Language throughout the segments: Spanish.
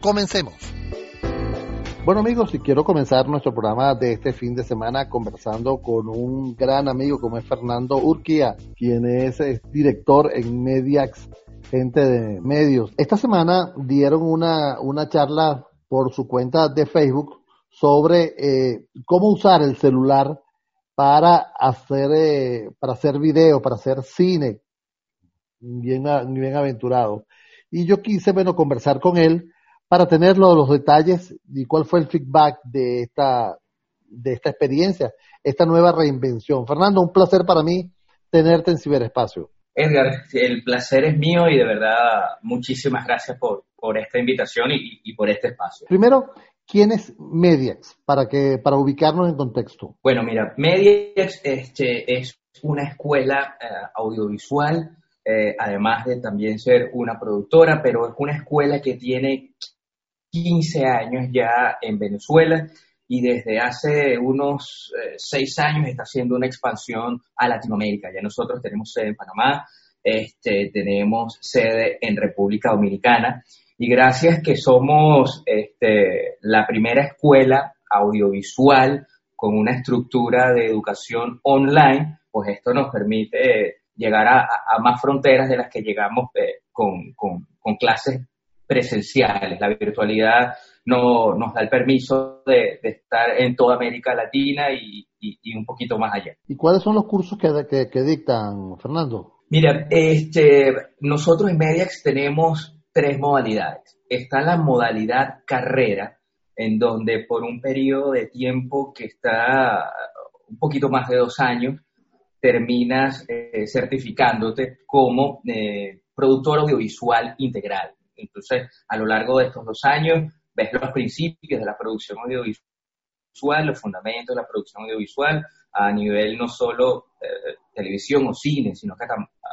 Comencemos. Bueno amigos, y quiero comenzar nuestro programa de este fin de semana conversando con un gran amigo como es Fernando Urquía, quien es, director en Mediax, gente de medios. Esta semana dieron una, una charla por su cuenta de Facebook sobre eh, cómo usar el celular para hacer, eh, para hacer video, para hacer cine, bien, bien aventurado. Y yo quise, bueno, conversar con él para tener los detalles y cuál fue el feedback de esta, de esta experiencia, esta nueva reinvención. Fernando, un placer para mí tenerte en Ciberespacio. Edgar, el placer es mío y de verdad muchísimas gracias por, por esta invitación y, y, por este espacio. Primero, ¿quién es Mediax? Para, que, para ubicarnos en contexto. Bueno, mira, Mediax este, es una escuela eh, audiovisual, eh, además de también ser una productora, pero es una escuela que tiene 15 años ya en Venezuela y desde hace unos eh, años está haciendo una expansión a Latinoamérica. Ya nosotros tenemos sede en Panamá, este, tenemos sede en República Dominicana y gracias que somos este, la primera escuela audiovisual con una estructura de educación online, pues esto nos permite llegar a, más fronteras de las que llegamos eh, con clases presenciales. La virtualidad no, nos da el permiso de, estar en toda América Latina y, un poquito más allá. ¿Y cuáles son los cursos que, que, dictan, Fernando? Mira, este, nosotros en Mediax tenemos tres modalidades. Está la modalidad carrera, en donde por un periodo de tiempo que está un poquito más de dos años, terminas eh, certificándote como eh, productor audiovisual integral. Entonces, a lo largo de estos dos años, ves los principios de la producción audiovisual, los fundamentos de la producción audiovisual a nivel no solo eh, televisión o cine, sino que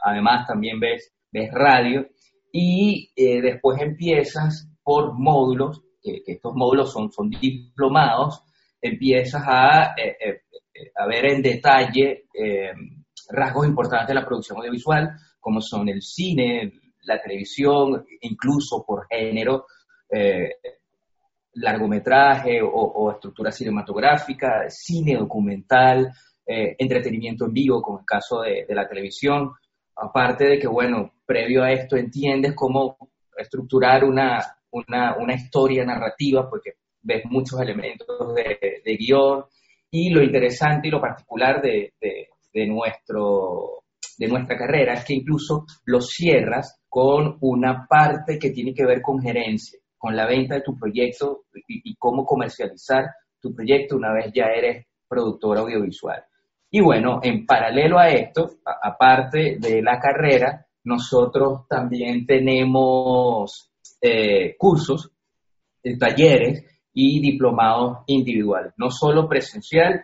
además también ves, ves radio. Y eh, después empiezas por módulos, que, estos módulos son, son diplomados, empiezas a, eh, a ver en detalle rasgos importantes de la producción audiovisual, como son el cine, la televisión, incluso por género, eh, largometraje o, estructura cinematográfica, cine documental, eh, entretenimiento en vivo, como el caso de, la televisión. Aparte de que, bueno, previo a esto entiendes cómo estructurar una, una, historia narrativa, porque ves muchos elementos de, de, guion. Y lo interesante y lo particular de, de, nuestro, de nuestra carrera es que incluso lo cierras con una parte que tiene que ver con gerencia, con la venta de tu proyecto y, cómo comercializar tu proyecto una vez ya eres productor audiovisual. Y bueno, en paralelo a esto, aparte de la carrera, nosotros también tenemos eh, cursos, eh, talleres y diplomados individuales, no solo presencial,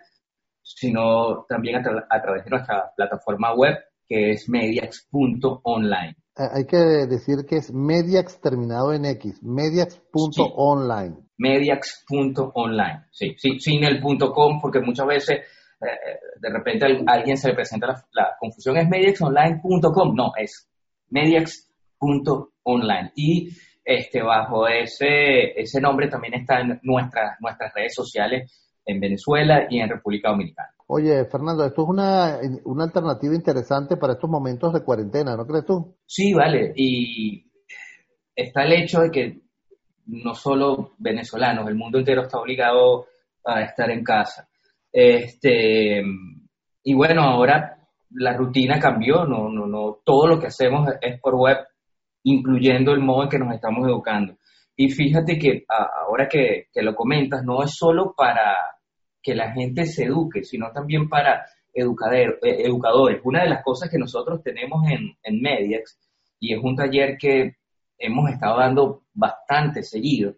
sino también a través de nuestra plataforma web que es mediax.online. Eh, hay que decir que es Mediax terminado en X, mediax.online. Sí, mediax.online, sí, sí, sin el punto .com porque muchas veces eh, de repente alguien se le presenta la, confusión, es mediaxonline.com, no, es mediax.online. Y este, bajo ese, ese nombre también están nuestras, nuestras redes sociales en Venezuela y en República Dominicana. Oye, Fernando, esto es una, una alternativa interesante para estos momentos de cuarentena, ¿no crees tú? Sí, vale. Y está el hecho de que no solo venezolanos, el mundo entero está obligado a estar en casa. Este, y bueno, ahora la rutina cambió, no, no, no, todo lo que hacemos es por web, incluyendo el modo en que nos estamos educando. Y fíjate que ahora que, lo comentas, no es solo para que la gente se eduque, sino también para eh, educadores. Una de las cosas que nosotros tenemos en, en Mediax, y es un taller que hemos estado dando bastante seguido,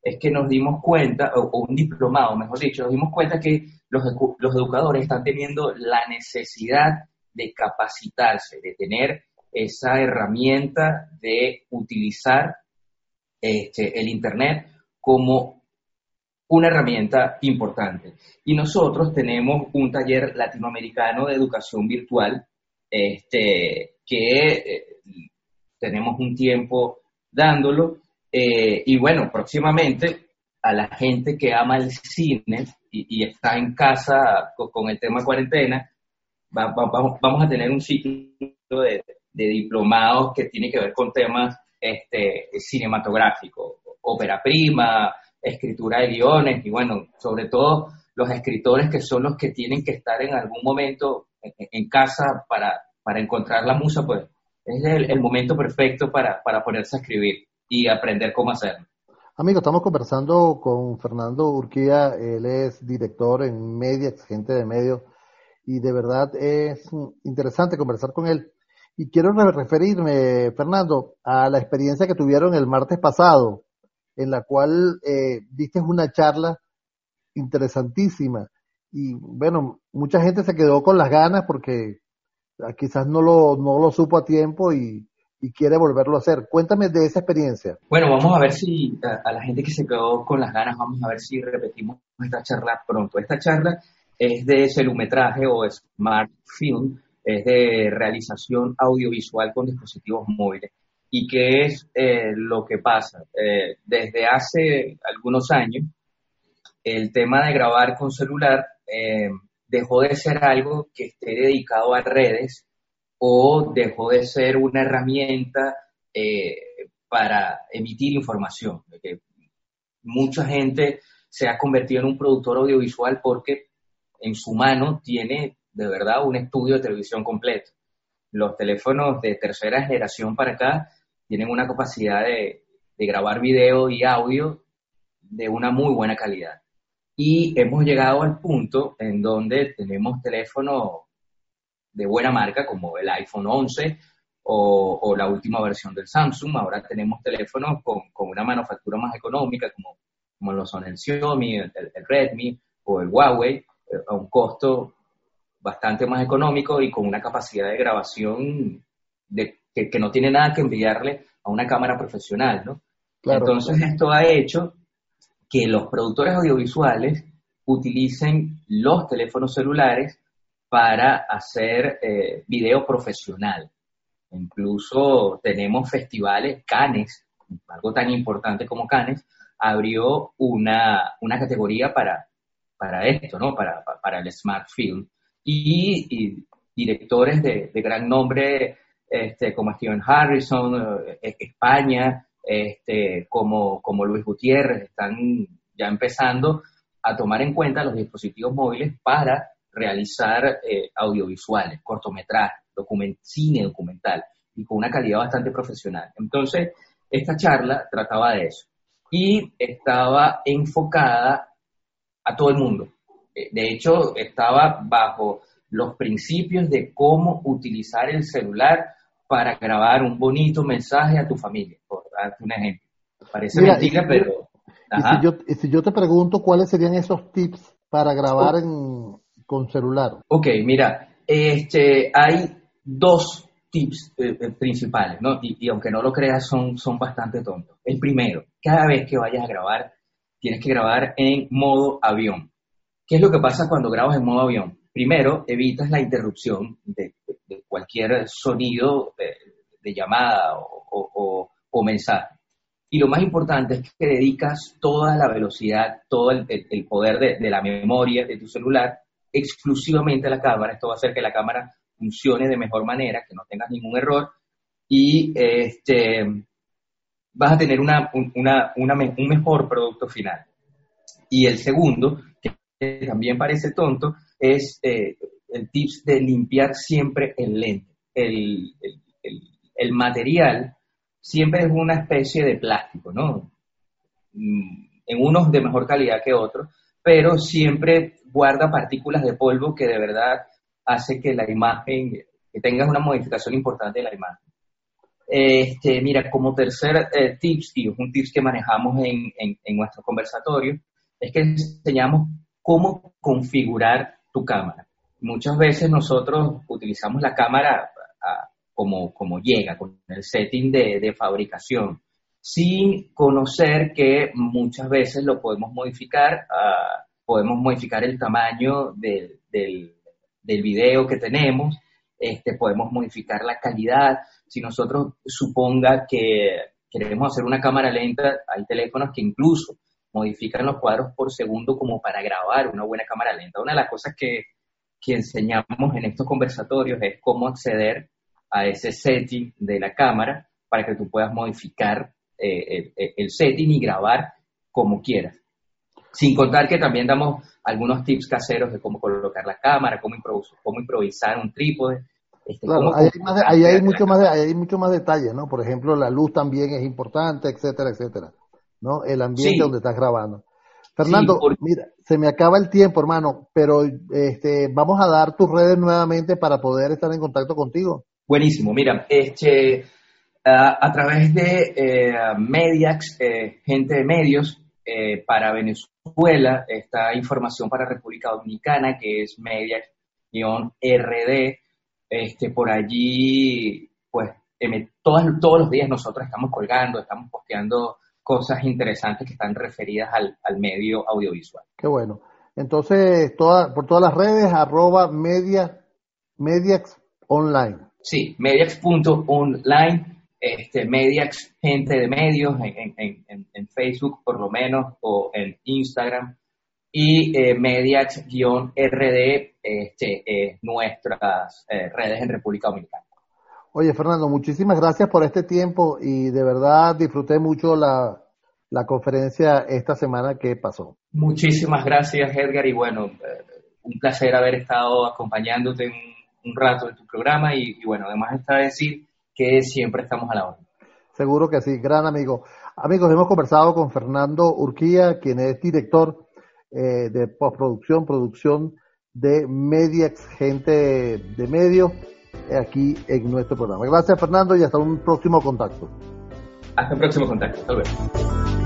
es que nos dimos cuenta, o, un diplomado, mejor dicho, nos dimos cuenta que los, los educadores están teniendo la necesidad de capacitarse, de tener esa herramienta de utilizar este, el Internet como una herramienta importante. Y nosotros tenemos un taller latinoamericano de educación virtual este, que eh, tenemos un tiempo dándolo Eh, y bueno, próximamente a la gente que ama el cine y, está en casa con, el tema cuarentena, vamos, a tener un ciclo de, diplomados que tiene que ver con temas este, cinematográficos, ópera prima, escritura de guiones y bueno, sobre todo los escritores que son los que tienen que estar en algún momento en, casa para, para, encontrar la musa, pues es el, momento perfecto para, para ponerse a escribir y aprender cómo hacerlo. Amigo, estamos conversando con Fernando Urquía, él es director en Media, gente de medio, y de verdad es interesante conversar con él. Y quiero referirme, Fernando, a la experiencia que tuvieron el martes pasado, en la cual eh, diste una charla interesantísima. Y bueno, mucha gente se quedó con las ganas porque ah, quizás no lo, no lo supo a tiempo y, y quiere volverlo a hacer. Cuéntame de esa experiencia. Bueno, vamos a ver si a, la gente que se quedó con las ganas, vamos a ver si repetimos esta charla pronto. Esta charla es de celumetraje o smart film, es de realización audiovisual con dispositivos móviles. ¿Y qué es eh, lo que pasa? Eh, desde hace algunos años, el tema de grabar con celular eh, dejó de ser algo que esté dedicado a redes o dejó de ser una herramienta eh, para emitir información. Mucha gente se ha convertido en un productor audiovisual porque en su mano tiene de verdad un estudio de televisión completo. Los teléfonos de tercera generación para acá tienen una capacidad de, de grabar video y audio de una muy buena calidad. Y hemos llegado al punto en donde tenemos teléfonos de buena marca como el iPhone 11 o, la última versión del Samsung. Ahora tenemos teléfonos con, una manufactura más económica como, como lo son el Xiaomi, el, Redmi o el Huawei eh, a un costo bastante más económico y con una capacidad de grabación de, que, no tiene nada que enviarle a una cámara profesional, ¿no? Entonces esto ha hecho que los productores audiovisuales utilicen los teléfonos celulares para hacer eh, video profesional. Incluso tenemos festivales, Cannes, algo tan importante como Cannes, abrió una, categoría para, para esto, ¿no? Para, para el Smart Film. Y, directores de, gran nombre este, como Steven Harrison, eh, España, este, como, como Luis Gutiérrez, están ya empezando a tomar en cuenta los dispositivos móviles para realizar eh, audiovisuales, cortometrajes, cine documental y con una calidad bastante profesional. Entonces, esta charla trataba de eso y estaba enfocada a todo el mundo. Eh, de hecho, estaba bajo los principios de cómo utilizar el celular para grabar un bonito mensaje a tu familia, por darte un ejemplo. Parece mentira, pero... si, yo, y si yo te pregunto cuáles serían esos tips para grabar oh. en, con celular? Ok, mira, este, hay dos tips eh, eh, principales, ¿no? Y, aunque no lo creas, son, son bastante tontos. El primero, cada vez que vayas a grabar, tienes que grabar en modo avión. ¿Qué es lo que pasa cuando grabas en modo avión? Primero, evitas la interrupción de, cualquier sonido de, llamada o, mensaje. Y lo más importante es que dedicas toda la velocidad, todo el, poder de, de, la memoria de tu celular exclusivamente la cámara. Esto va a hacer que la cámara funcione de mejor manera, que no tengas ningún error y este, vas a tener una, un mejor producto final. Y el segundo, que también parece tonto, es eh, el tips de limpiar siempre el lente. El, el, material siempre es una especie de plástico, ¿no? Mm, en unos de mejor calidad que otros, pero siempre guarda partículas de polvo que de verdad hace que la imagen, que tengas una modificación importante de la imagen. Este, mira, como tercer eh, tips, y es un tips que manejamos en, en, nuestro conversatorio, es que enseñamos cómo configurar tu cámara. Muchas veces nosotros utilizamos la cámara ah, como, como llega, con el setting de, fabricación, sin conocer que muchas veces lo podemos modificar a podemos modificar el tamaño del, del, video que tenemos, este, podemos modificar la calidad. Si nosotros suponga que queremos hacer una cámara lenta, hay teléfonos que incluso modifican los cuadros por segundo como para grabar una buena cámara lenta. Una de las cosas que, que enseñamos en estos conversatorios es cómo acceder a ese setting de la cámara para que tú puedas modificar eh, el, setting y grabar como quieras. Sin contar que también damos algunos tips caseros de cómo colocar la cámara, cómo, cómo improvisar un trípode. Este, claro, ahí hay, hay, mucho más hay mucho más detalles, ¿no? Por ejemplo, la luz también es importante, etcétera, etcétera. ¿No? El ambiente donde estás grabando. Fernando, mira, se me acaba el tiempo, hermano, pero este, vamos a dar tus redes nuevamente para poder estar en contacto contigo. Buenísimo, mira, este, a través de eh, Mediax, eh, gente de medios, eh, para Venezuela, esta información para República Dominicana, que es Mediax-RD, este, por allí, pues, todos, todos los días nosotros estamos colgando, estamos posteando cosas interesantes que están referidas al, medio audiovisual. Qué bueno. Entonces, por todas las redes, arroba media, Mediax Online. Sí, mediax.online, este, Mediax, gente de medios, en, Facebook por lo menos, o en Instagram, y eh, Mediax-RD, este, nuestras eh, redes en República Dominicana. Oye, Fernando, muchísimas gracias por este tiempo y de verdad disfruté mucho la, la conferencia esta semana que pasó. Muchísimas gracias, Edgar, y bueno, eh, un placer haber estado acompañándote en un rato en tu programa y, bueno, además está decir que siempre estamos a la hora. Seguro que sí, gran amigo. Amigos, hemos conversado con Fernando Urquía, quien es director eh, de postproducción, producción de Mediax, gente de medio, aquí en nuestro programa. Gracias, Fernando, y hasta un próximo contacto. Hasta el próximo contacto. Hasta luego.